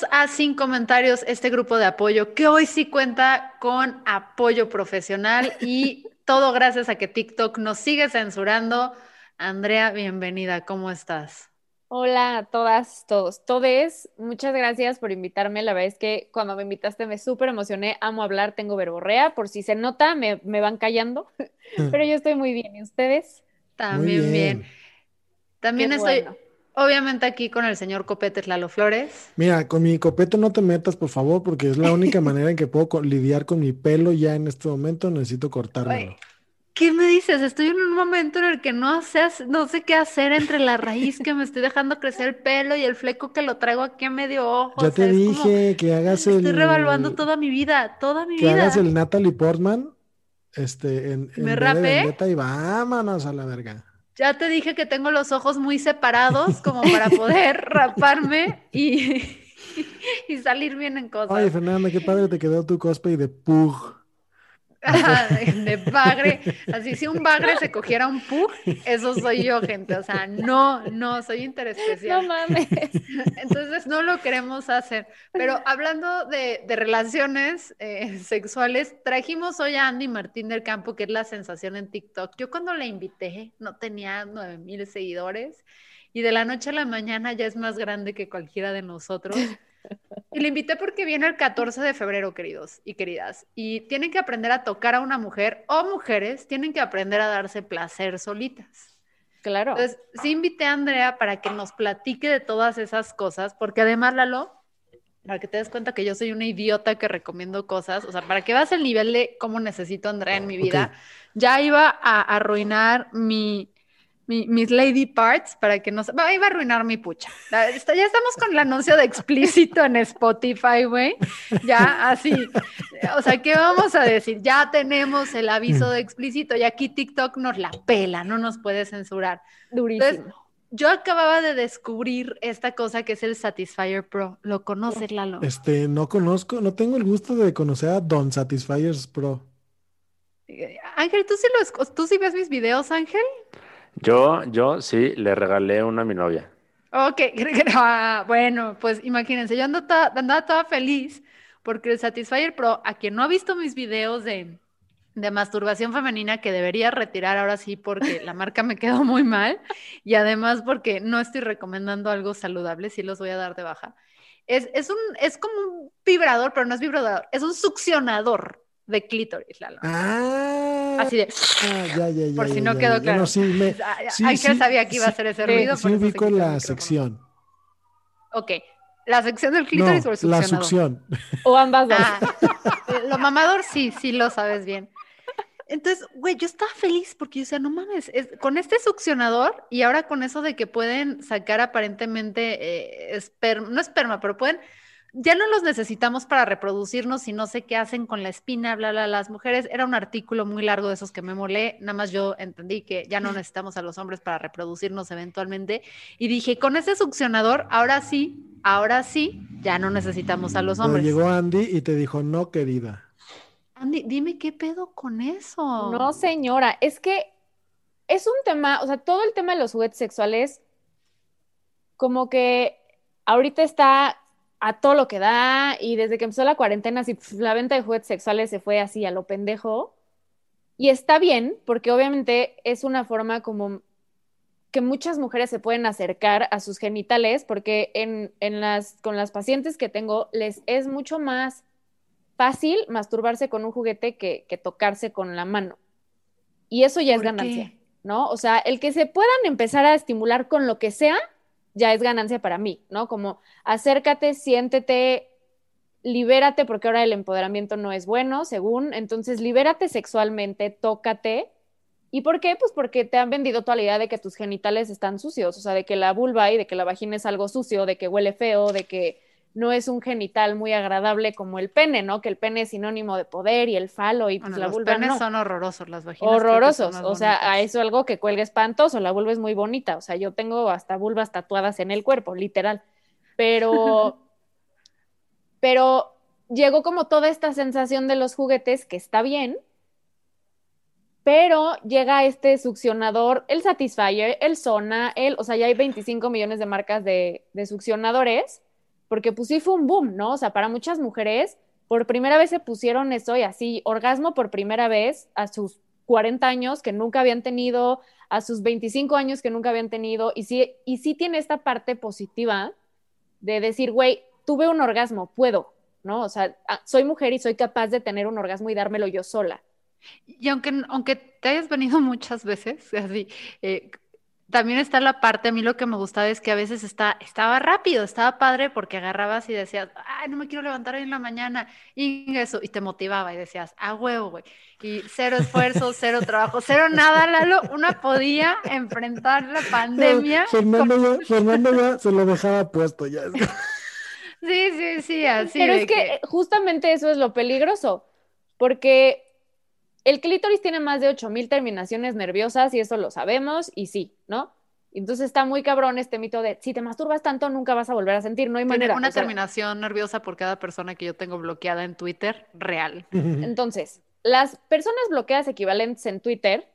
Bienvenidos a Sin Comentarios, este grupo de apoyo que hoy sí cuenta con apoyo profesional y todo gracias a que TikTok nos sigue censurando. Andrea, bienvenida, ¿cómo estás? Hola a todas, todos, todes. Muchas gracias por invitarme. La verdad es que cuando me invitaste me súper emocioné. Amo hablar, tengo verborrea. Por si se nota, me, van callando. Pero yo estoy muy bien. ¿Y ustedes? También bien. También estoy, obviamente, aquí con el señor Copete Lalo Flores. Mira, con mi copete no te metas, por favor, porque es la única manera en que puedo lidiar con mi pelo ya en este momento. Necesito cortármelo. ¿Qué me dices? Estoy en un momento en el que no sé, no sé qué hacer entre la raíz que me estoy dejando crecer el pelo y el fleco que lo traigo aquí a medio ojo. Ya te dije que hagas el. Estoy revaluando toda mi vida, toda mi vida. Que hagas el Natalie Portman. Este, en, ¿Me rapé? Y vámonos a la verga. Ya te dije que tengo los ojos muy separados como para poder raparme y, y salir bien en cosas. Oye, Fernanda, qué padre te quedó tu cosplay de Pug. de, bagre, así si un bagre se cogiera un pug, eso soy yo, gente, o sea, no, no, soy interespecial. No mames. Entonces no lo queremos hacer. Pero hablando de, relaciones eh, sexuales, trajimos hoy a Andy Martín del Campo, que es la sensación en TikTok. Yo cuando la invité no tenía nueve mil seguidores y de la noche a la mañana ya es más grande que cualquiera de nosotros. Y le invité porque viene el 14 de febrero, queridos y queridas. Y tienen que aprender a tocar a una mujer o mujeres tienen que aprender a darse placer solitas. Claro. Entonces, sí invité a Andrea para que nos platique de todas esas cosas, porque además, Lalo, para que te des cuenta que yo soy una idiota que recomiendo cosas, o sea, para que veas el nivel de cómo necesito a Andrea en mi vida, ya iba a arruinar mi, mis lady parts para que no se... Iba a arruinar mi pucha. Ya estamos con el anuncio de explícito en Spotify, güey. Ya, así. O sea, ¿qué vamos a decir? Ya tenemos el aviso de explícito y aquí TikTok nos la pela, no nos puede censurar. Durísimo. yo acababa de descubrir esta cosa que es el Satisfyer Pro. ¿Lo conoces, Lalo? Este, no conozco, no tengo el gusto de conocer a Don Satisfyers Pro. Ángel, ¿tú sí, los, ¿tú sí ves mis videos, Ángel? Yo, yo sí, le regalé una a mi novia. Ok, ah, bueno, pues imagínense, yo ando toda, andaba toda feliz porque el Satisfyer Pro, a quien no ha visto mis videos de, de masturbación femenina, que debería retirar ahora sí porque la marca me quedó muy mal y además porque no estoy recomendando algo saludable, sí los voy a dar de baja. Es, es, un, es como un vibrador, pero no es vibrador, es un succionador de clítoris, Lalo. Ah, Así de. Ah, ya, ya, ya, por si no quedó claro. sí, me, sí, sabía que iba a hacer ese ruido. Sí, ubico la sección. Ok. ¿La sección del clítoris o el succionador? La succión. O ambas dos. Ah, lo mamador sí, sí lo sabes bien. Entonces, güey, yo estaba feliz porque yo decía, no mames, con este succionador y ahora con eso de que pueden sacar aparentemente eh, esperma, no esperma, pero pueden ya no los necesitamos para reproducirnos y no sé qué hacen con la espina, bla, bla, las mujeres. Era un artículo muy largo de esos que me molé, nada más yo entendí que ya no necesitamos a los hombres para reproducirnos eventualmente. Y dije, con ese succionador, ahora sí, ahora sí, ya no necesitamos a los hombres. llegó Andy y te dijo, no, querida. Andy, dime qué pedo con eso. No, señora, es que es un tema, o sea, todo el tema de los juguetes sexuales, como que ahorita está a todo lo que da y desde que empezó la cuarentena, pf, la venta de juguetes sexuales se fue así a lo pendejo. Y está bien, porque obviamente es una forma como que muchas mujeres se pueden acercar a sus genitales, porque en, en las, con las pacientes que tengo les es mucho más fácil masturbarse con un juguete que, que tocarse con la mano. Y eso ya es ¿Por ganancia, qué? ¿no? O sea, el que se puedan empezar a estimular con lo que sea, ya es ganancia para mí, ¿no? Como acércate, siéntete, libérate, porque ahora el empoderamiento no es bueno, según, entonces libérate sexualmente, tócate. ¿Y por qué? Pues porque te han vendido toda la idea de que tus genitales están sucios, o sea, de que la vulva y de que la vagina es algo sucio, de que huele feo, de que no es un genital muy agradable como el pene, ¿no? Que el pene es sinónimo de poder y el falo y pues Bueno, la los vulva penes no. son horrorosos, las vaginas. Horrorosos, o sea, a bonitas. eso algo que cuelga espantoso, la vulva es muy bonita, o sea, yo tengo hasta vulvas tatuadas en el cuerpo, literal, pero, pero llegó como toda esta sensación de los juguetes que está bien, pero llega este succionador, el Satisfyer, el Sona, el, o sea, ya hay 25 millones de marcas de, de succionadores, porque pues sí fue un boom, ¿no? O sea, para muchas mujeres, por primera vez se pusieron eso y así, orgasmo por primera vez a sus 40 años que nunca habían tenido, a sus 25 años que nunca habían tenido, y sí, y sí tiene esta parte positiva de decir, güey, tuve un orgasmo, puedo, ¿no? O sea, ah, soy mujer y soy capaz de tener un orgasmo y dármelo yo sola. Y aunque, aunque te hayas venido muchas veces, así, eh, también está la parte, a mí lo que me gustaba es que a veces está, estaba rápido, estaba padre porque agarrabas y decías, ay, no me quiero levantar hoy en la mañana, y eso, y te motivaba y decías, a huevo, güey, y cero esfuerzo, cero trabajo, cero nada, Lalo, una podía enfrentar la pandemia. Fernando ya, Fernando ya se lo dejaba puesto ya. Sí, sí, sí, así Pero es que, justamente eso es lo peligroso, porque el clítoris tiene más de 8000 terminaciones nerviosas y eso lo sabemos y sí, ¿no? Entonces está muy cabrón este mito de si te masturbas tanto nunca vas a volver a sentir, no hay tiene manera. una o sea, terminación nerviosa por cada persona que yo tengo bloqueada en Twitter, real. Entonces, las personas bloqueadas equivalentes en Twitter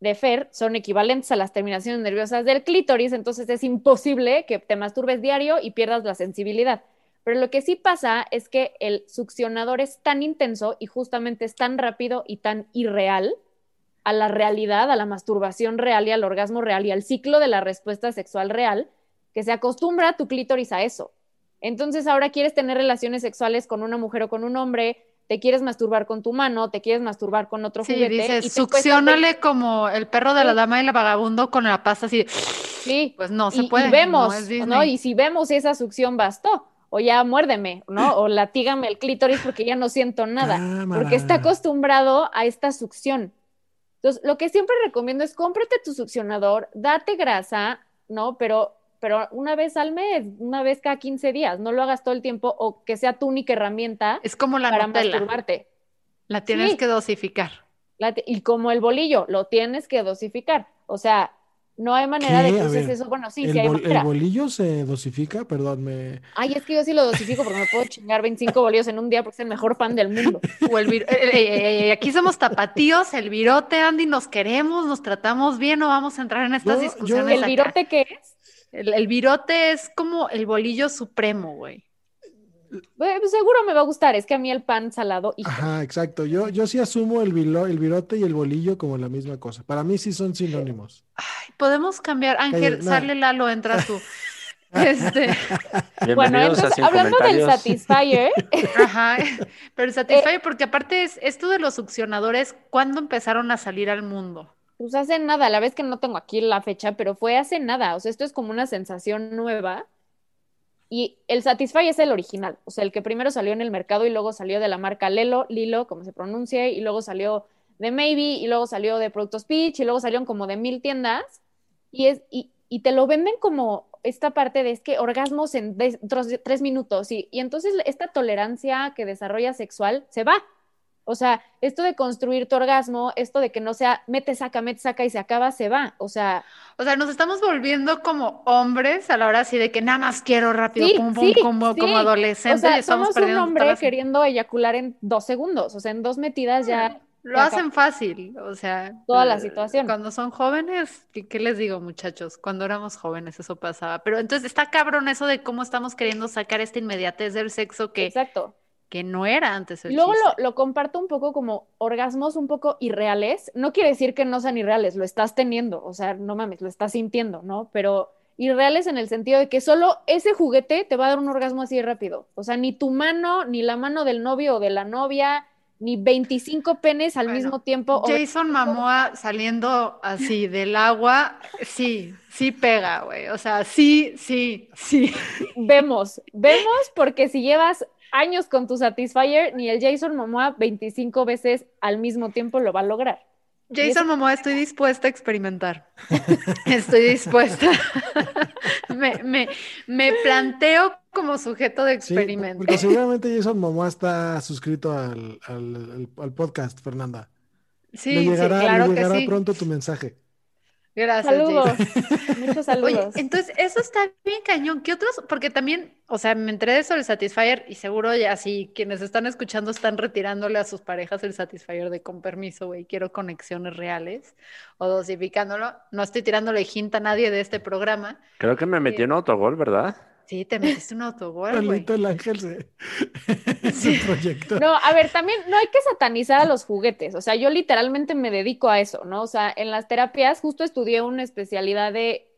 de Fer son equivalentes a las terminaciones nerviosas del clítoris, entonces es imposible que te masturbes diario y pierdas la sensibilidad. Pero lo que sí pasa es que el succionador es tan intenso y justamente es tan rápido y tan irreal a la realidad, a la masturbación real y al orgasmo real y al ciclo de la respuesta sexual real, que se acostumbra tu clítoris a eso. Entonces ahora quieres tener relaciones sexuales con una mujer o con un hombre, te quieres masturbar con tu mano, te quieres masturbar con otro Sí, juguete. y dices, cuesta succionale como el perro de la dama y la vagabundo con la pasta así. Sí, Pues no se y, puede. y vemos, no. Y si vemos esa succión bastó, o ya muérdeme, ¿no? O latígame el clítoris porque ya no siento nada, porque está Cámara. acostumbrado a esta succión. Entonces, lo que siempre recomiendo es cómprate tu succionador, date grasa, ¿no? Pero, pero una vez al mes, una vez cada 15 días, no lo hagas todo el tiempo o que sea tu única herramienta Es como la para Nutella. masturbarte. La tienes Sí. que dosificar. La y como el bolillo, lo tienes que dosificar. O sea, no hay manera de que uses ver, eso. Bueno, sí, ¿El, sí hay bol- el bolillo se dosifica? Perdón, me... Ay, es que yo sí lo dosifico porque me puedo chingar 25 bolillos en un día porque es el mejor pan del mundo. O el vir- eh, eh, eh, aquí somos tapatíos, el virote, Andy, nos queremos, nos tratamos bien, no vamos a entrar en estas Yo- yo- discusiones. ¿El acá. virote qué es? El, el virote es como el bolillo supremo, güey. Pues seguro me va a gustar. Es que a mí el pan salado, hijo. Ajá, exacto. Yo, yo sí asumo el, vilo- el virote y el bolillo como la misma cosa. Para mí sí son sinónimos. Ay, podemos cambiar. Ángel, no. sale Lalo, entra tú. Este, Bueno, entonces, hablando del. Satisfyer, ajá. Pero el Satisfyer, porque aparte es esto de los succionadores, ¿cuándo empezaron a salir al mundo? pues hace nada, la vez que no tengo aquí la fecha, pero fue hace nada. O sea, esto es como una sensación nueva. Y el Satisfy es el original, o sea, el que primero salió en el mercado y luego salió de la marca Lelo, Lilo, como se pronuncie, y luego salió de Maybe, y luego salió de Productos Peach, y luego salieron como de mil tiendas, y, es, y, y te lo venden como esta parte de es que orgasmos en de- tres, tres minutos, y, y entonces esta tolerancia que desarrolla sexual se va. O sea, esto de construir tu orgasmo, esto de que no sea mete, saca, mete, saca y se acaba, se va. O sea, O sea, nos estamos volviendo como hombres a la hora así de que nada más quiero rápido, Sí, pum, pum, sí, como, sí. como o adolescente, sea, y estamos somos un perdiendo hombre todas las- queriendo eyacular en dos segundos. O sea, en dos metidas ya Lo hacen fácil, o sea, Toda la eh, situación. Cuando son jóvenes, ¿qué, les digo, muchachos? Cuando éramos jóvenes eso pasaba. Pero entonces está cabrón eso de cómo estamos queriendo sacar esta inmediatez del sexo que, Exacto. que no era antes el luego lo, lo comparto un poco como orgasmos un poco irreales. No quiere decir que no sean irreales, lo estás teniendo, o sea, no mames, lo estás sintiendo, ¿no? Pero irreales en el sentido de que solo ese juguete te va a dar un orgasmo así rápido. O sea, ni tu mano, ni la mano del novio o de la novia, ni 25 penes al Bueno, mismo tiempo. o Jason Momoa saliendo así del agua, sí, sí pega, güey. O sea, sí, sí, sí. Vemos, vemos porque si llevas años con tu Satisfyer, ni el Jason Momoa 25 veces al mismo tiempo lo va a lograr. Jason Momoa, estoy dispuesta a experimentar. Estoy dispuesta. Me, me, me planteo como sujeto de Sí, experimento. porque seguramente Jason Momoa está suscrito al, al- podcast, Fernanda. Sí, le sí, llegará, le que llegará sí. pronto tu mensaje. Gracias, Saludos, Jason. muchos Oye, saludos. entonces eso está bien cañón. ¿Qué otros? Porque también, o sea, me enteré de eso del Satisfyer y seguro ya si quienes están escuchando están retirándole a sus parejas el Satisfyer de con permiso, güey, quiero conexiones reales o dosificándolo. No estoy tirándole hint a nadie de este programa. Creo que me metí en autogol, ¿verdad? Sí, te metiste un autogol. Carlito el Ángel se, se proyectó. No, a ver, también no hay que satanizar a los juguetes. O sea, yo literalmente me dedico a eso, ¿no? O sea, en las terapias justo estudié una especialidad de,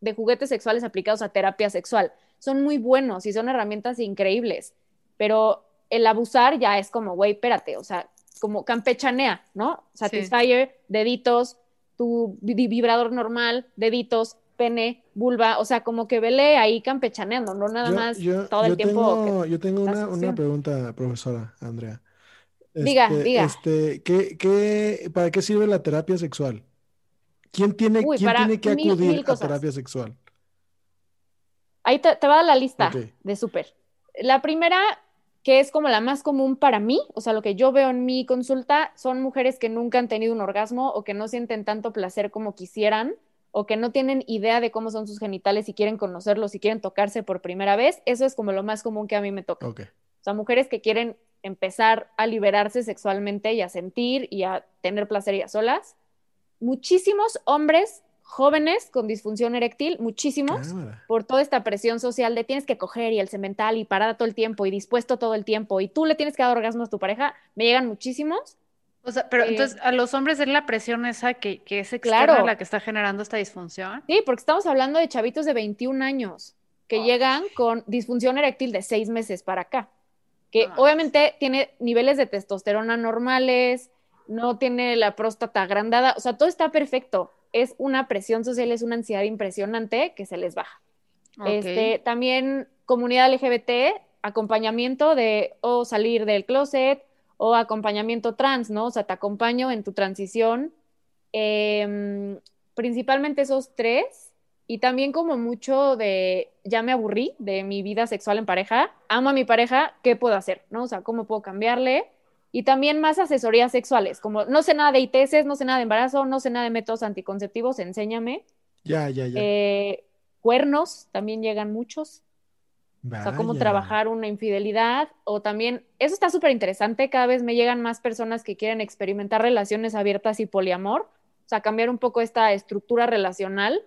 de juguetes sexuales aplicados a terapia sexual. Son muy buenos y son herramientas increíbles, pero el abusar ya es como, güey, espérate, o sea, como campechanea, ¿no? Satisfyer, deditos, tu vi- vibrador normal, deditos, pene, vulva, o sea, como que vele ahí campechaneando, no nada Yo- más yo- todo el yo tiempo. tengo, que- yo tengo una, pregunta, profesora Andrea. Diga, Este, diga. este, ¿qué, qué, ¿para qué sirve la terapia sexual? ¿Quién tiene, Uy, quién tiene que mil- acudir mil a terapia sexual? Ahí te, te va a dar la lista de súper. La primera, que es como la más común para mí, o sea, lo que yo veo en mi consulta, son mujeres que nunca han tenido un orgasmo o que no sienten tanto placer como quisieran o que no tienen idea de cómo son sus genitales y quieren conocerlos y quieren tocarse por primera vez. Eso es como lo más común que a mí me toca. Ok. O sea, mujeres que quieren empezar a liberarse sexualmente y a sentir y a tener placer y a solas. Muchísimos hombres jóvenes con disfunción eréctil, muchísimos Cámara. por toda esta presión social de tienes que coger y el cemental y parada todo el tiempo y dispuesto todo el tiempo y tú le tienes que dar orgasmo a tu pareja, me llegan muchísimos. O sea, pero Eh, entonces a los hombres es la presión esa que, que es externa Claro. la que está generando esta disfunción. Sí, porque estamos hablando de chavitos de 21 años que llegan con disfunción eréctil de seis meses para acá, que obviamente tiene niveles de testosterona normales, no tiene la próstata agrandada, o sea, todo está perfecto. Es una presión social, es una ansiedad impresionante que se les baja. Este, también comunidad LGBT, acompañamiento de o salir del closet o acompañamiento trans, ¿no? O sea, te acompaño en tu transición. Em, principalmente esos tres. Y también como mucho de, ya me aburrí de mi vida sexual en pareja, amo a mi pareja, ¿qué puedo hacer? ¿No? O sea, ¿cómo puedo cambiarle? Y también más asesorías sexuales, como no sé nada de ITS, no sé nada de embarazo, no sé nada de métodos anticonceptivos, enséñame. Ya, ya, ya. Eh, cuernos, también llegan muchos. O sea, cómo Vaya. trabajar una infidelidad. O también, eso está súper interesante. Cada vez me llegan más personas que quieren experimentar relaciones abiertas y poliamor. O sea, cambiar un poco esta estructura relacional,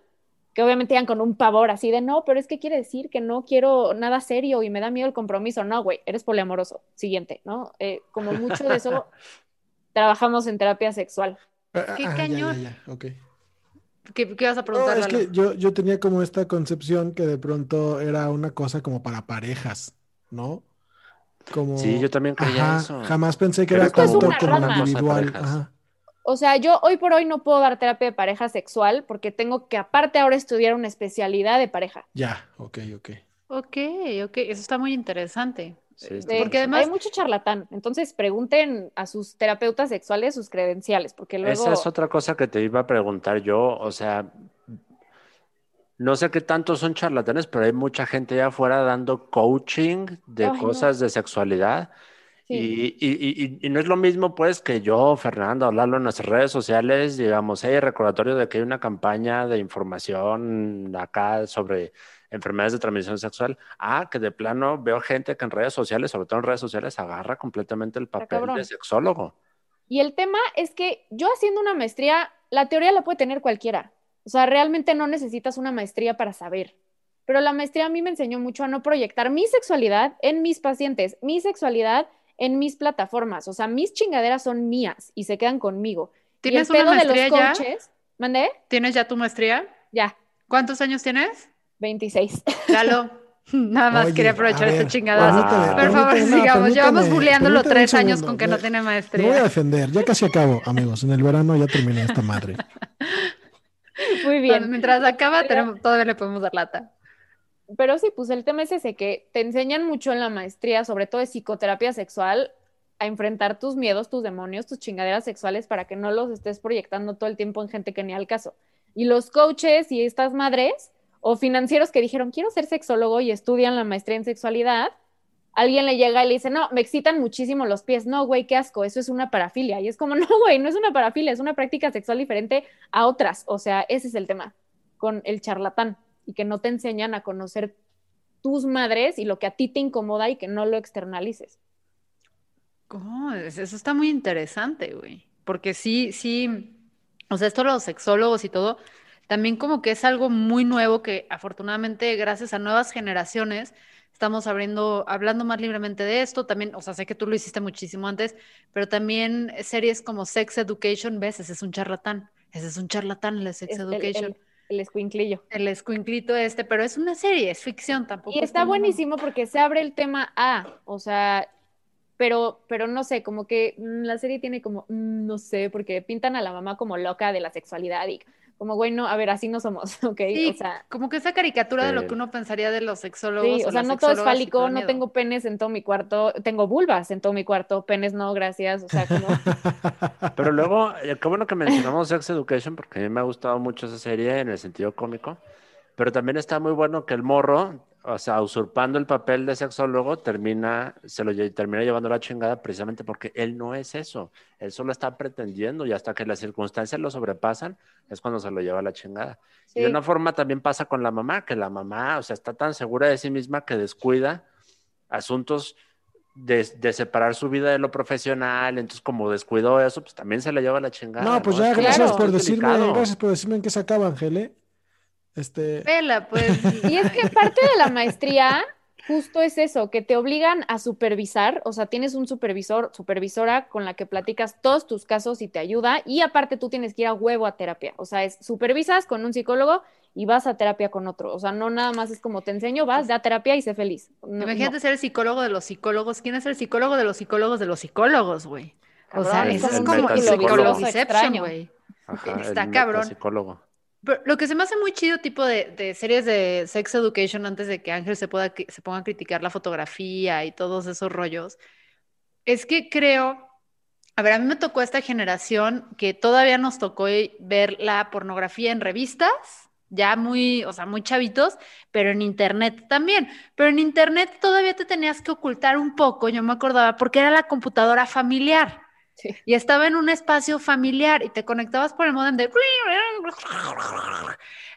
que obviamente llegan con un pavor así de no, pero es que quiere decir que no quiero nada serio y me da miedo el compromiso. No, güey, eres poliamoroso. Siguiente, ¿no? Eh, como mucho de eso trabajamos en terapia sexual. Ah, qué ah, ya, cañón. ya, ya, ok. ¿Qué, qué vas a No, preguntar, es Lalo? que yo, yo tenía como esta concepción que de pronto era una cosa como para parejas, ¿no? Como, Sí, yo también creía ajá, eso. jamás pensé que Pero era tanto una como rama. individual. Ajá. O sea, yo hoy por hoy no puedo dar terapia de pareja sexual porque tengo que aparte ahora estudiar una especialidad de pareja. Ya, ok, ok. Ok, ok, eso está muy interesante. Sí, Este, está porque además, Hay mucho charlatán, entonces pregunten a sus terapeutas sexuales sus credenciales, porque luego Esa es otra cosa que te iba a preguntar yo, o sea, no sé qué tantos son charlatanes, pero hay mucha gente allá afuera dando coaching de Ay, no. cosas de sexualidad. Sí. Y, y- y- y- y no es lo mismo, pues, que yo, Fernando, hablarlo en nuestras redes sociales, digamos, hey, recordatorio de que hay una campaña de información acá sobre enfermedades de transmisión sexual. Ah, que de plano veo gente que en redes sociales, sobre todo en redes sociales, agarra completamente el papel de sexólogo. Y el tema es que yo haciendo una maestría, la teoría la puede tener cualquiera. O sea, realmente no necesitas una maestría para saber. Pero la maestría a mí me enseñó mucho a no proyectar mi sexualidad en mis pacientes, mi sexualidad en mis plataformas. O sea, mis chingaderas son mías y se quedan conmigo. ¿Tienes y el una pedo de los maestría ya? ¿Tienes ya tu maestría? Ya, ¿Cuántos años tienes? 26. Lalo. Nada más Oye, quería aprovechar este chingadazo. permíteme, Por favor, permíteme, sigamos. Llevamos permíteme, permíteme tres años con que no tiene Me voy a maestría. defender, ya casi acabo, amigos. En el verano ya terminé esta madre. Muy bien. Mientras acaba, Pero- tenemos, todavía le podemos dar lata. Pero sí, pues el tema es ese, que te enseñan mucho en la maestría, sobre todo de psicoterapia sexual, a enfrentar tus miedos, tus demonios, tus chingaderas sexuales para que no los estés proyectando todo el tiempo en gente que ni al caso. Y los coaches y estas madres o financieros que dijeron, quiero ser sexólogo y estudian la maestría en sexualidad, alguien le llega y le dice, no, me excitan muchísimo los pies. No, güey, qué asco, eso es una parafilia. Y es como, no, güey, no es una parafilia, es una práctica sexual diferente a otras. O sea, ese es el tema con el charlatán y que no te enseñan a conocer tus madres y lo que a ti te incomoda y que no lo externalices. Oh, es- eso está muy interesante, güey. Porque sí, sí, o sea, esto los sexólogos y todo, también como que es algo muy nuevo que afortunadamente gracias a nuevas generaciones estamos abriendo, hablando más libremente de esto. También, o sea, sé que tú lo hiciste muchísimo antes, pero también series como Sex Education, ¿ves? Ese es un charlatán. Ese es un charlatán, de Sex Es el, Education. el, el escuinclillo. El escuinclito este, pero es una serie, es ficción tampoco. Y es está como- buenísimo porque se abre el tema a, o sea, pero, pero no sé, como que mm, la serie tiene como, mm, no sé, porque pintan a la mamá como loca de la sexualidad y como, güey, no, a ver, así no somos, ¿ok? Sí, O sea, como que esa caricatura de lo que uno pensaría de los sexólogos. sí, o sea, no todo es fálico, no tengo penes en todo mi cuarto, tengo vulvas en todo mi cuarto, penes no, gracias, o sea, como... Pero luego, eh, qué bueno que mencionamos Sex Education, porque a mí me ha gustado mucho esa serie en el sentido cómico, pero también está muy bueno que el morro, o sea, usurpando el papel de sexólogo, termina, se lo termina llevando a la chingada precisamente porque él no es eso, él solo está pretendiendo y hasta que las circunstancias lo sobrepasan es cuando se lo lleva a la chingada. Y de Sí. una forma también pasa con la mamá, que la mamá, o sea, está tan segura de sí misma que descuida asuntos de, de separar su vida de lo profesional, entonces como descuidó eso, pues también se la lleva a la chingada. No, pues ¿no? ya, gracias es por decirme, gracias por decirme en qué se acaba, Ángel, ¿eh? Este, Vela, pues. Y es que parte de la maestría justo es eso, que te obligan a supervisar, o sea, tienes un supervisor, supervisora con la que platicas todos tus casos y te ayuda, y aparte tú tienes que ir a huevo a terapia, o sea, es supervisas con un psicólogo y vas a terapia con otro, o sea, no nada más es como te enseño, vas, da terapia y sé feliz. No, Imagínate no. ser el psicólogo de los psicólogos. ¿Quién es el psicólogo de los picólogos de los psicólogos, güey? O sea, eso es como el psicologiception, Extraño. Ajá, Está el cabrón. psicólogo. Lo que se me hace muy chido, tipo de, de series de sex education, antes de que Ángel se, pueda, se ponga a criticar la fotografía y todos esos rollos, es que creo, a ver, a mí me tocó esta generación que todavía nos tocó ver la pornografía en revistas, ya muy, o sea, muy chavitos, pero en internet también. Pero en internet todavía te tenías que ocultar un poco, yo me acordaba, porque era la computadora familiar. Sí. Y estaba en un espacio familiar y te conectabas por el modem de...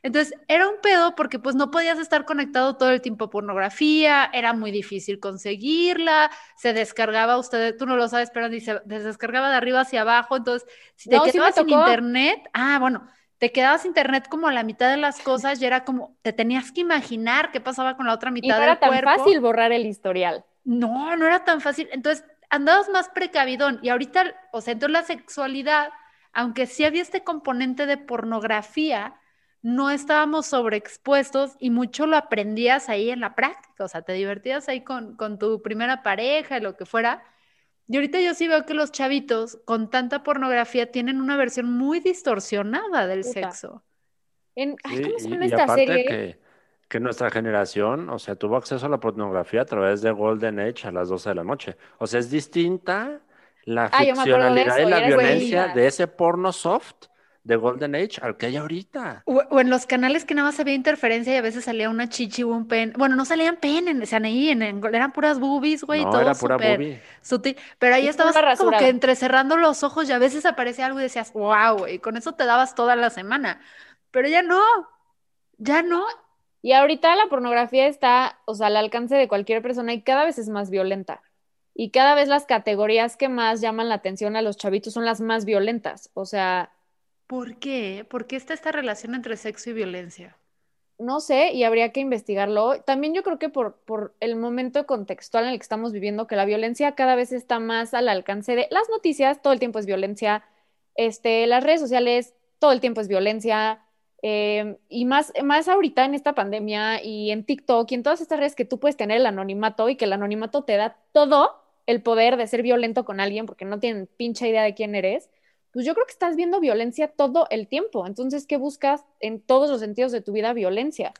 Entonces era un pedo porque pues no podías estar conectado todo el tiempo a pornografía, era muy difícil conseguirla, se descargaba, usted, tú no lo sabes, pero se descargaba de arriba hacia abajo, entonces si te No, sí quedabas sin internet, ah, bueno, te quedabas internet como a la mitad de las cosas y era como, te tenías que imaginar qué pasaba con la otra Y mitad no era del tan cuerpo. fácil borrar el historial. No, no era tan fácil. Entonces, andabas más precavidón. Y ahorita, o sea, entonces la sexualidad, aunque sí había este componente de pornografía, no estábamos sobreexpuestos y mucho lo aprendías ahí en la práctica. O sea, te divertías ahí con, con tu primera pareja, lo que fuera. Y ahorita yo sí veo que los chavitos con tanta pornografía tienen una versión muy distorsionada del Puta. sexo. En, ay, Sí, ¿Cómo se y- llama y esta aparte serie? que, que nuestra generación, o sea, tuvo acceso a la pornografía a través de Golden Age a las 12 de la noche. O sea, es distinta la Ah, ficcionalidad y eso, la y violencia de ese porno soft de Golden Age al que hay ahorita. O, o en los canales que nada más había interferencia y a veces salía una chichi o un pen. Bueno, no salían pen, o sea, ahí en, en- eran puras boobies, güey, no, todo era pura súper boobie. sutil. Pero ahí Y estabas como que entrecerrando los ojos y a veces aparecía algo y decías, wow, güey, con eso te dabas toda la semana. Pero ya no, ya no. Y ahorita la pornografía está, o sea, al alcance de cualquier persona y cada vez es más violenta. y cada vez las categorías que más llaman la atención a los chavitos son las más violentas. O sea, ¿Por qué? ¿Por qué está esta relación entre sexo y violencia? no sé y habría que investigarlo. También yo creo que por, por el momento contextual en el que estamos viviendo, que la violencia cada vez está más al alcance de las noticias, todo el tiempo es violencia, este, las redes sociales, todo el tiempo es violencia, eh, y más, más ahorita en esta pandemia y en TikTok y en todas estas redes que tú puedes tener el anonimato y que el anonimato te da todo el poder de ser violento con alguien porque no tienen pinche idea de quién eres pues yo creo que estás viendo violencia todo el tiempo. Entonces, ¿qué buscas en todos los sentidos de tu vida? Violencia,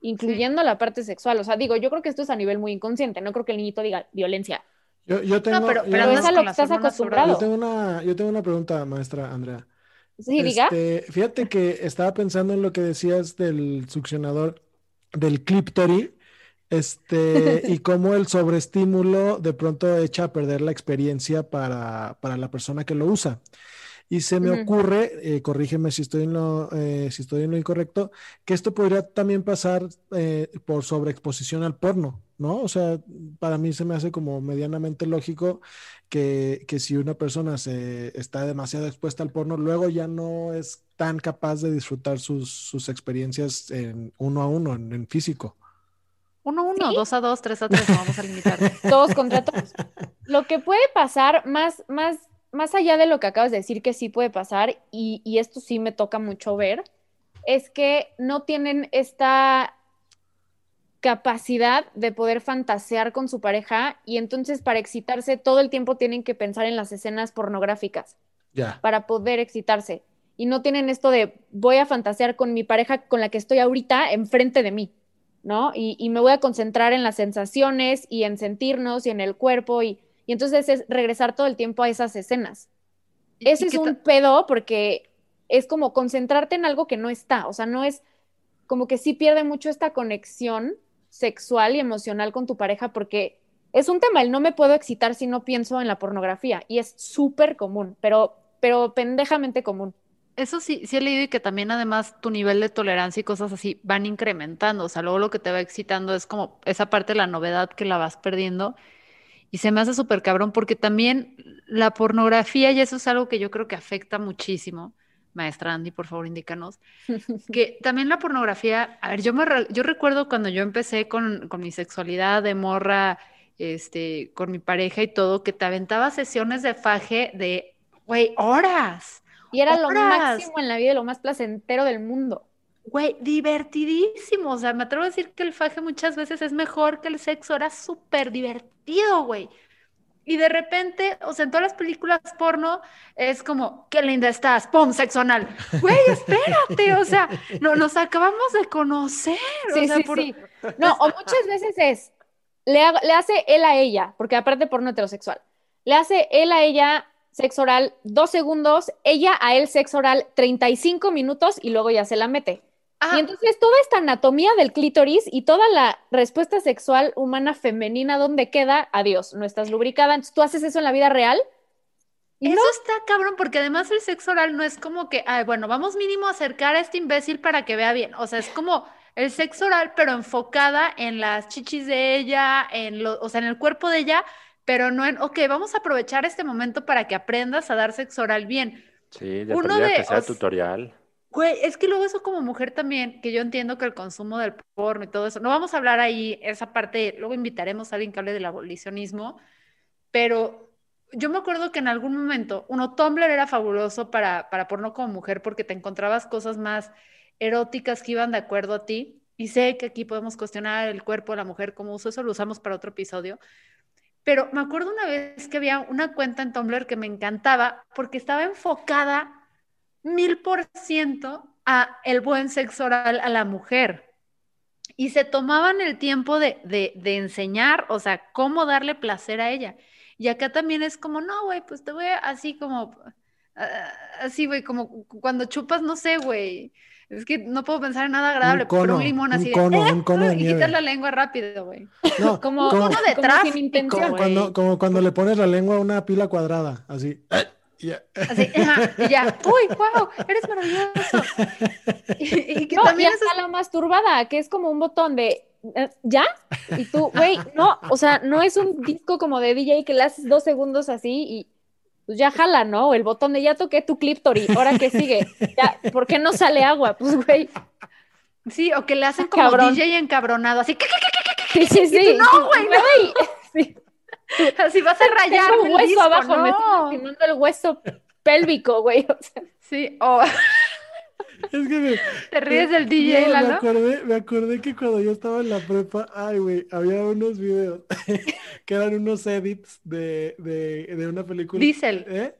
incluyendo la parte sexual. O sea, digo, yo creo que esto es a nivel muy inconsciente. No creo que el niñito diga violencia. Yo, yo tengo, pero- yo- pero Pero andas es a lo que estás acostumbrado. yo tengo una, yo tengo una pregunta, maestra Andrea. Sí, diga. Este, fíjate que estaba pensando en lo que decías del succionador del Cliptory, este, y cómo el sobreestímulo de pronto echa a perder la experiencia para, para la persona que lo usa. Y se me ocurre, eh, corrígeme si estoy en lo, eh, si estoy en lo incorrecto, que esto podría también pasar eh, por sobreexposición al porno, ¿no? O sea, para mí se me hace como medianamente lógico que, que si una persona se está demasiado expuesta al porno, luego ya no es tan capaz de disfrutar sus, sus experiencias en uno a uno, en, en físico. Uno, uno, ¿Sí? dos a dos, tres a tres, no vamos a limitar. todos contra todos. Lo que puede pasar, más, más, más allá de lo que acabas de decir que sí puede pasar, y, y esto sí me toca mucho ver, es que no tienen esta capacidad de poder fantasear con su pareja y entonces para excitarse todo el tiempo tienen que pensar en las escenas pornográficas Ya. para poder excitarse. Y no tienen esto de voy a fantasear con mi pareja con la que estoy ahorita enfrente de mí, ¿no? Y, y me voy a concentrar en las sensaciones y en sentirnos y en el cuerpo y, y entonces es regresar todo el tiempo a esas escenas. ¿Y- Ese es un pedo porque es como concentrarte en algo que no está, o sea, no es como que sí pierde mucho esta conexión sexual y emocional con tu pareja porque es un tema, el no me puedo excitar si no pienso en la pornografía y es súper común, pero, pero pendejamente común. Eso sí, sí he leído y que también además tu nivel de tolerancia y cosas así van incrementando. O sea, luego lo que te va excitando es como esa parte de la novedad que la vas perdiendo. Y se me hace súper cabrón porque también la pornografía, y eso es algo que yo creo que afecta muchísimo. Maestra Andy, por favor, indícanos. Que también la pornografía, a ver, yo, me re- yo recuerdo cuando yo empecé con, con mi sexualidad de morra, este, con mi pareja y todo, que te aventaba sesiones de faje de, güey, horas. Y era lo máximo en la vida, lo más placentero del mundo. Güey, divertidísimo. O sea, me atrevo a decir que el faje muchas veces es mejor que el sexo. Era súper divertido, güey. Y de repente, o sea, en todas las películas porno es como, qué linda estás, ¡pum! Sexo anal. Güey, espérate, o sea, no, nos acabamos de conocer. o Sí, sea, sí, por- sí. No, o muchas veces es, le, hago- le hace él a ella, porque aparte porno heterosexual, le hace él a ella sexo oral dos segundos, ella a él sexo oral 35 minutos y luego ya se la mete. Y entonces toda esta anatomía del clítoris y toda la respuesta sexual humana femenina, ¿dónde queda? Adiós, no estás lubricada. Entonces tú haces eso en la vida real. Y Eso no, está cabrón, porque además el sexo oral no es como que, ay, bueno, vamos mínimo a acercar a este imbécil para que vea bien. O sea, es como el sexo oral, pero enfocada en las chichis de ella, en lo, o sea, en el cuerpo de ella, pero no en, ok, vamos a aprovechar este momento para que aprendas a dar sexo oral bien. Sí, de Uno de- que sea o tutorial. Güey, es que luego eso como mujer también, que yo entiendo que el consumo del porno y todo eso, no vamos a hablar ahí esa parte, luego invitaremos a alguien que hable del abolicionismo, pero yo me acuerdo que en algún momento, uno, Tumblr era fabuloso para, para porno como mujer porque te encontrabas cosas más eróticas que iban de acuerdo a ti, y sé que aquí podemos cuestionar el cuerpo de la mujer como uso, eso lo usamos para otro episodio, pero me acuerdo una vez que había una cuenta en Tumblr que me encantaba porque estaba enfocada mil por ciento a el buen sexo oral a la mujer. Y se tomaban el tiempo de, de, de enseñar, o sea, cómo darle placer a ella. Y acá también es como, no, güey, pues te voy así como, así, güey, como cu- cuando chupas, no sé, güey. Es que no puedo pensar en nada agradable, cono, un limón un así de, cono, un cono de y quitas la lengua rápido, güey. No, como, como, uno de como tráfico, sin intención. como cuando, güey. como cuando le pones la lengua a una pila cuadrada, así. Ya. Así, ajá, y ya, uy, wow, eres maravilloso. Y, y que No, y también eso hasta la masturbada, que es como un botón de eh, ¿ya? Y tú, güey, no, o sea, no es un disco como de DJ que le haces dos segundos así y pues ya jala, ¿no? El botón de ya toqué tu cliptory, ahora que sigue, ya, ¿por qué no sale agua? Pues, güey. Sí, o que le hacen como Cabrón. DJ encabronado, así que Sí, sí, sí. Y tú, no, güey, no. Sí. así vas a rayar Tengo un el hueso disco, abajo, me estoy no. lastimando el hueso pélvico, güey. O sea, Sí, o Es que me, te ríes del no, DJ, me Lalo. acordé, me acordé que cuando yo estaba en la prepa, ay, güey, había unos videos que eran unos edits de, de, de una película. Diesel. ¿Eh?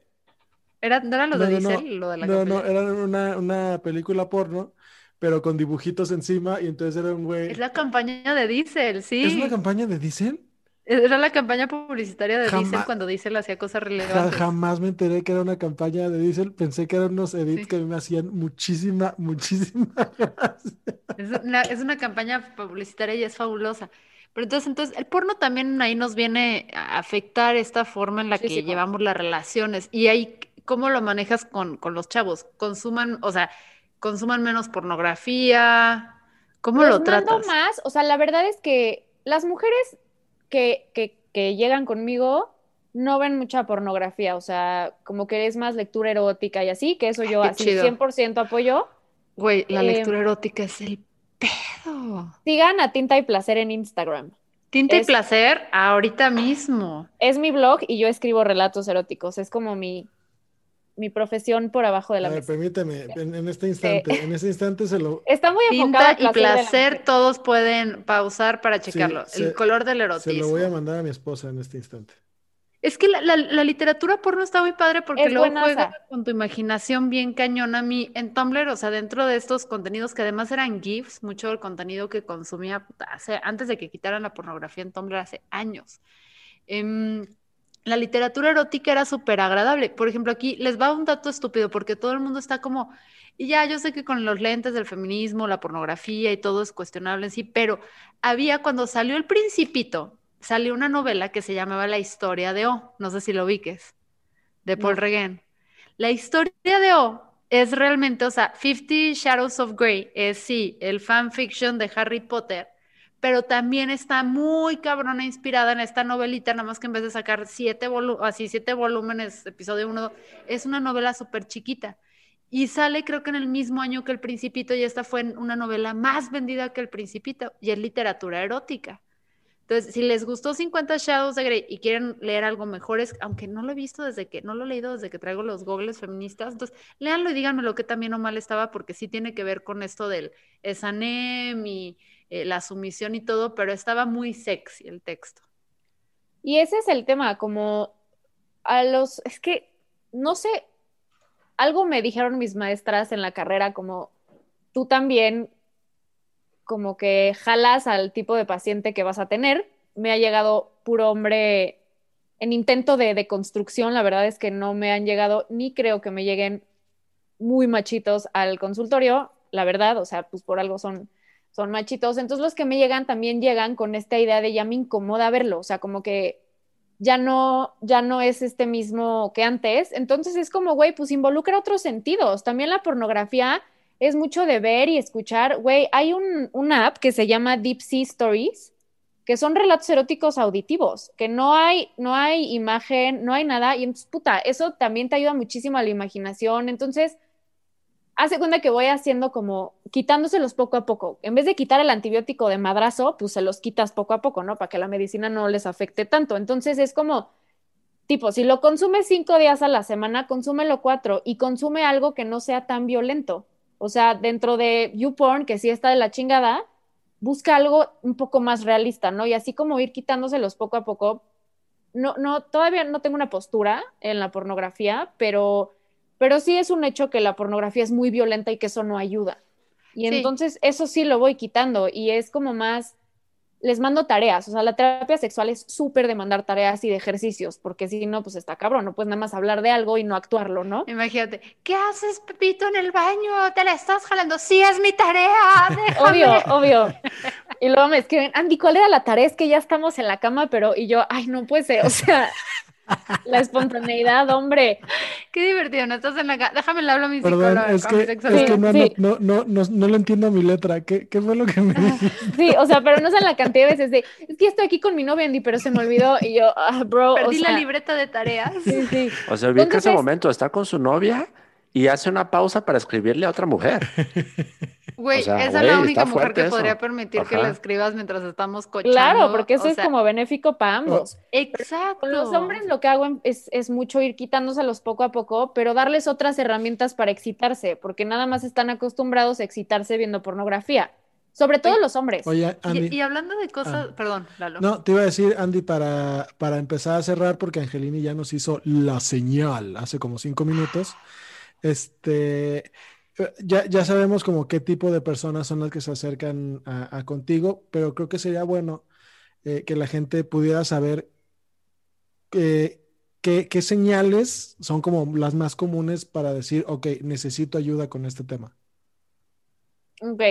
¿Era, ¿No eran los No, de no, no. Diesel? Lo de la No, no, era una, una película porno, pero con dibujitos encima, y entonces era un güey. Es la campaña de Diesel, sí. ¿Es una campaña de Diesel? Era la campaña publicitaria de Jamás- Diesel cuando Diesel hacía cosas relevantes. jamás me enteré que era una campaña de Diesel. Pensé que eran unos edits Sí. que a mí me hacían muchísima, muchísima gracia. Es una, es una campaña publicitaria y es fabulosa. Pero entonces, entonces, el porno también ahí nos viene a afectar esta forma en la que llevamos las relaciones. Y ahí, ¿cómo lo manejas con, con los chavos? Consuman, o sea, consuman menos pornografía. ¿Cómo los lo tratas? más, o sea, la verdad es que las mujeres que, que, que llegan conmigo no ven mucha pornografía, o sea, como que es más lectura erótica y así, que eso yo Qué así chido. 100% apoyo. Güey, la Eh, lectura erótica es el pedo. Sigan a Tinta y Placer en Instagram. Tinta y placer ahorita mismo. Es mi blog y yo escribo relatos eróticos, es como mi, mi profesión por abajo de la A ver, mesa. permíteme, en, en este instante, en este instante se lo, Está muy enfocado Tinta al y placer todos pueden pausar para Sí, checarlo. se- El color del se erotismo. lo voy a mandar a mi esposa en este instante. Es que la, la- la literatura porno está muy padre porque Es luego juega con tu imaginación bien cañón a mí. En Tumblr, o sea, dentro de estos contenidos que además eran GIFs, mucho del contenido que consumía hace, antes de que quitaran la pornografía en Tumblr hace años. Em, la literatura erótica era súper agradable. Por ejemplo, aquí les va un dato estúpido porque todo el mundo está como, y ya, yo sé que con los lentes del feminismo, la pornografía y todo es cuestionable en sí, pero había cuando salió El Principito, salió una novela que se llamaba La historia de O, no sé si lo ubiques, de Paul No. Reguén. La historia de O es realmente, o sea, Fifty Shadows of Grey es sí, el fanfiction de Harry Potter, pero también está muy cabrona inspirada en esta novelita, nada más que en vez de sacar siete, volu- así, siete volúmenes, episodio uno, es una novela súper chiquita. Y sale creo que en el mismo año que El Principito y esta fue una novela más vendida que El Principito y es literatura erótica. Entonces, si les gustó 50 Shadows de Grey y quieren leer algo mejor, es, aunque no lo he visto desde que, no lo he leído desde que traigo los gogles feministas, entonces léanlo y díganme lo que también o mal estaba, porque sí tiene que ver con esto del Esanem y eh, la sumisión y todo, pero estaba muy sexy el texto. Y ese es el tema, como a los, es que, no sé, algo me dijeron mis maestras en la carrera, como tú también, como que jalas al tipo de paciente que vas a tener. Me ha llegado puro hombre en intento de, de construcción, la verdad es que no me han llegado, ni creo que me lleguen muy machitos al consultorio, la verdad, o sea, pues por algo son son machitos. Entonces los que me llegan también llegan con esta idea de ya me incomoda verlo, o sea, como que ya no, ya no es este mismo que antes. Entonces es como, güey, pues involucra otros sentidos. También la pornografía es mucho de ver y escuchar. Güey, hay un, una app que se llama Deep Sea Stories, que son relatos eróticos auditivos, que no hay, no hay imagen, no hay nada. Y entonces, puta, eso también te ayuda muchísimo a la imaginación. Entonces, hace cuenta que voy haciendo como quitándoselos poco a poco. En vez de quitar el antibiótico de madrazo, pues se los quitas poco a poco, ¿no? Para que la medicina no les afecte tanto. Entonces es como, tipo, si lo consumes cinco días a la semana, consúmelo cuatro y consume algo que no sea tan violento. O sea, dentro de YouPorn, que sí está de la chingada, busca algo un poco más realista, ¿no? Y así como ir quitándoselos poco a poco. No, no, todavía no tengo una postura en la pornografía, pero pero sí es un hecho que la pornografía es muy violenta y que eso no ayuda. Y Sí. entonces eso sí lo voy quitando y es como más, les mando tareas, o sea, la terapia sexual es súper de mandar tareas y de ejercicios, porque si no, pues está cabrón, no puedes nada más hablar de algo y no actuarlo, ¿no? Imagínate, ¿qué haces, Pepito, en el baño? ¿Te la estás jalando? Sí, es mi tarea. déjame". Obvio, obvio. Y luego me escriben, Andy, ¿cuál era la tarea? Es que ya estamos en la cama, pero, y yo, ay, no puede ser, o sea, La espontaneidad, hombre. Qué divertido, no estás en la ca- Déjame le hablo a mi Perdón, es que, es que no, Sí. no, no, no, no, no le entiendo a mi letra. ¿Qué, qué fue lo que me dijiste? Sí, o sea, pero no sé la cantidad de veces de, es que estoy aquí con mi novia, Andy, pero se me olvidó. Y yo, ah, bro, Perdí o la libreta de tareas. Sí, sí. O sea, ubica ese Entonces- momento, está con su novia y hace una pausa para escribirle a otra mujer. Güey, O sea, esa es la única mujer que eso. podría permitir que la escribas mientras estamos cochando. Claro, porque eso o es sea, como benéfico para ambos. Exacto. Con los hombres lo que hago es, es mucho ir quitándoselos poco a poco, pero darles otras herramientas para excitarse, porque nada más están acostumbrados a excitarse viendo pornografía. Sobre todo Oye, los hombres. Oye, Andy. Y, y hablando de cosas, Ah. perdón, Lalo. No, te iba a decir, Andy, para, para empezar a cerrar, porque Angelini ya nos hizo la señal hace como cinco minutos. Este, ya, ya sabemos como qué tipo de personas son las que se acercan a, contigo, pero creo que sería bueno eh, que la gente pudiera saber eh, qué, qué señales son como las más comunes para decir, ok, necesito ayuda con este tema. Ok.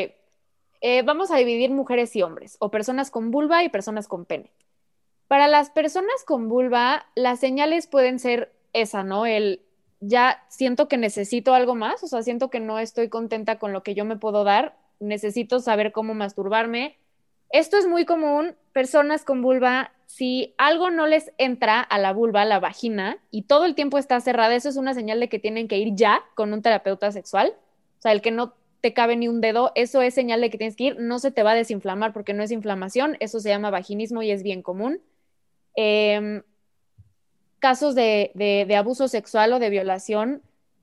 Eh, vamos a dividir mujeres y hombres, o personas con vulva y personas con pene. Para las personas con vulva, las señales pueden ser esa, ¿no? El ya siento que necesito algo más, o sea, siento que no estoy contenta con lo que yo me puedo dar, necesito saber cómo masturbarme. Esto es muy común, personas con vulva, si algo no les entra a la vulva, a la vagina, y todo el tiempo está cerrada, eso es una señal de que tienen que ir ya con un terapeuta sexual. O sea, el que no te cabe ni un dedo, eso es señal de que tienes que ir, no se te va a desinflamar porque no es inflamación, eso se llama vaginismo y es bien común. Eh, casos de, abuso sexual o de violación,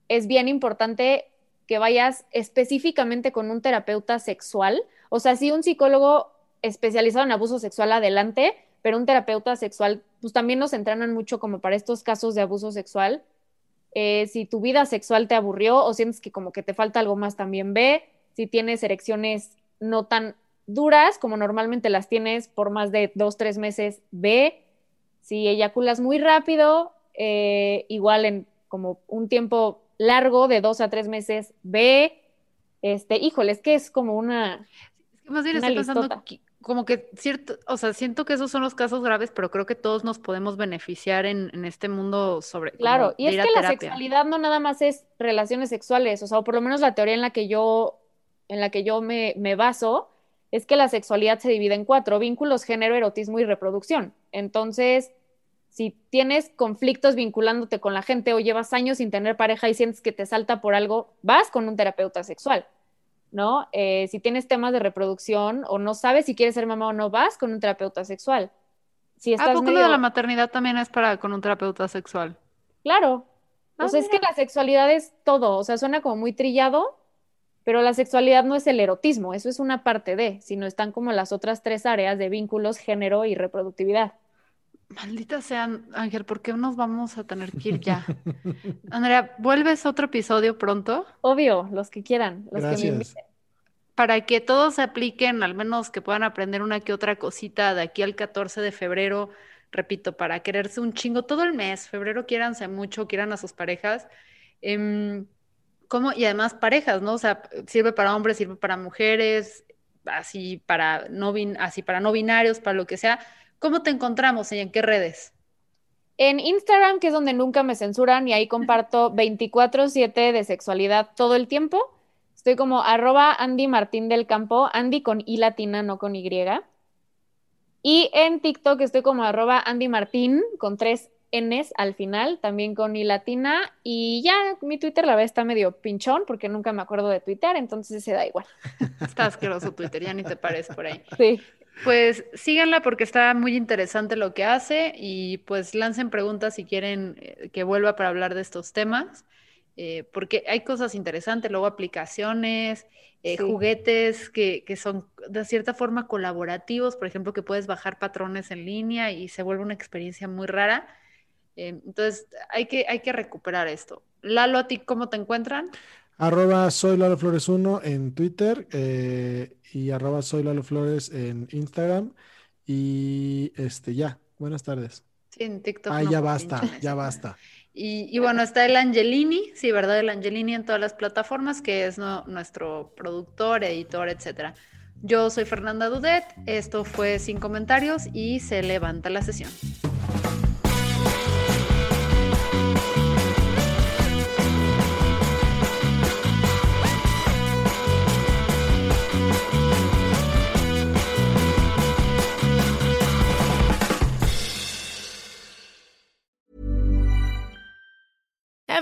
es bien importante que vayas específicamente con un terapeuta sexual, o sea, sí un psicólogo especializado en abuso sexual adelante, pero un terapeuta sexual, pues también nos entrenan mucho como para estos casos de abuso sexual. Eh, si tu vida sexual te aburrió o sientes que como que te falta algo más, también ve. Si tienes erecciones no tan duras como normalmente las tienes por más de dos, tres meses, ve. Si eyaculas muy rápido, eh, igual en como un tiempo largo de dos a tres meses, ve. Este, híjole, es que es como una. Es que más bien una estoy pensando que- como que cierto, o sea, siento que esos son los casos graves, pero creo que todos nos podemos beneficiar en, en este mundo sobre Claro, y es que la sexualidad no nada más es relaciones sexuales, o sea, o por lo menos la teoría en la que yo, en la que yo me, me baso, es que la sexualidad se divide en cuatro, vínculos, género, erotismo y reproducción. Entonces, si tienes conflictos vinculándote con la gente o llevas años sin tener pareja y sientes que te salta por algo, vas con un terapeuta sexual, ¿no? Eh, si tienes temas de reproducción o no sabes si quieres ser mamá o no, vas con un terapeuta sexual. Si ¿A estás poco lo medio... de la maternidad también es para con un terapeuta sexual? Claro. Ah, o sea, es que la sexualidad es todo, o sea, suena como muy trillado, pero la sexualidad no es el erotismo, eso es una parte de, sino están como las otras tres áreas de vínculos, género y reproductividad. Maldita sea, Ángel, ¿por qué nos vamos a tener que ir ya? Andrea, ¿vuelves a otro episodio pronto? Obvio, los que quieran, los que me inviten. Para que todos se apliquen, al menos que puedan aprender una que otra cosita de aquí al 14 de febrero, repito, para quererse un chingo todo el mes, febrero quiéranse mucho, quieran a sus parejas. Em, ¿cómo? Y además parejas, ¿no? O sea, sirve para hombres, sirve para mujeres, así para no, bin- así para no binarios, para lo que sea. ¿Cómo te encontramos y en qué redes? En Instagram, que es donde nunca me censuran, y ahí comparto 24/7 de sexualidad todo el tiempo. Estoy como arroba Andy Martín del Campo, Andy con I latina, no con Y. Y en TikTok estoy como arroba Andy Martín con tres Ns al final, también con I latina. Y ya mi Twitter la verdad está medio pinchón porque nunca me acuerdo de Twitter, entonces se da igual. Está asqueroso Twitter, ya ni te pares por ahí. Sí. Pues síganla porque está muy interesante lo que hace y pues lancen preguntas si quieren eh, que vuelva para hablar de estos temas, eh, porque hay cosas interesantes, luego aplicaciones, eh, Sí. juguetes que, que son de cierta forma colaborativos, por ejemplo, que puedes bajar patrones en línea y se vuelve una experiencia muy rara. Eh, entonces hay que, hay que recuperar esto. Lalo, ¿a ti cómo te encuentran? Arroba soy Lalo Flores 1 en Twitter eh, y arroba soy Lalo Flores en Instagram. Y este ya, buenas tardes. Sí, en TikTok. No, ya basta, ya basta. Y, y bueno, está el Angelini, sí, ¿verdad? El Angelini en todas las plataformas, que es no- nuestro productor, editor, etcétera. Yo soy Fernanda Dudet, esto fue Sin Comentarios y se levanta la sesión.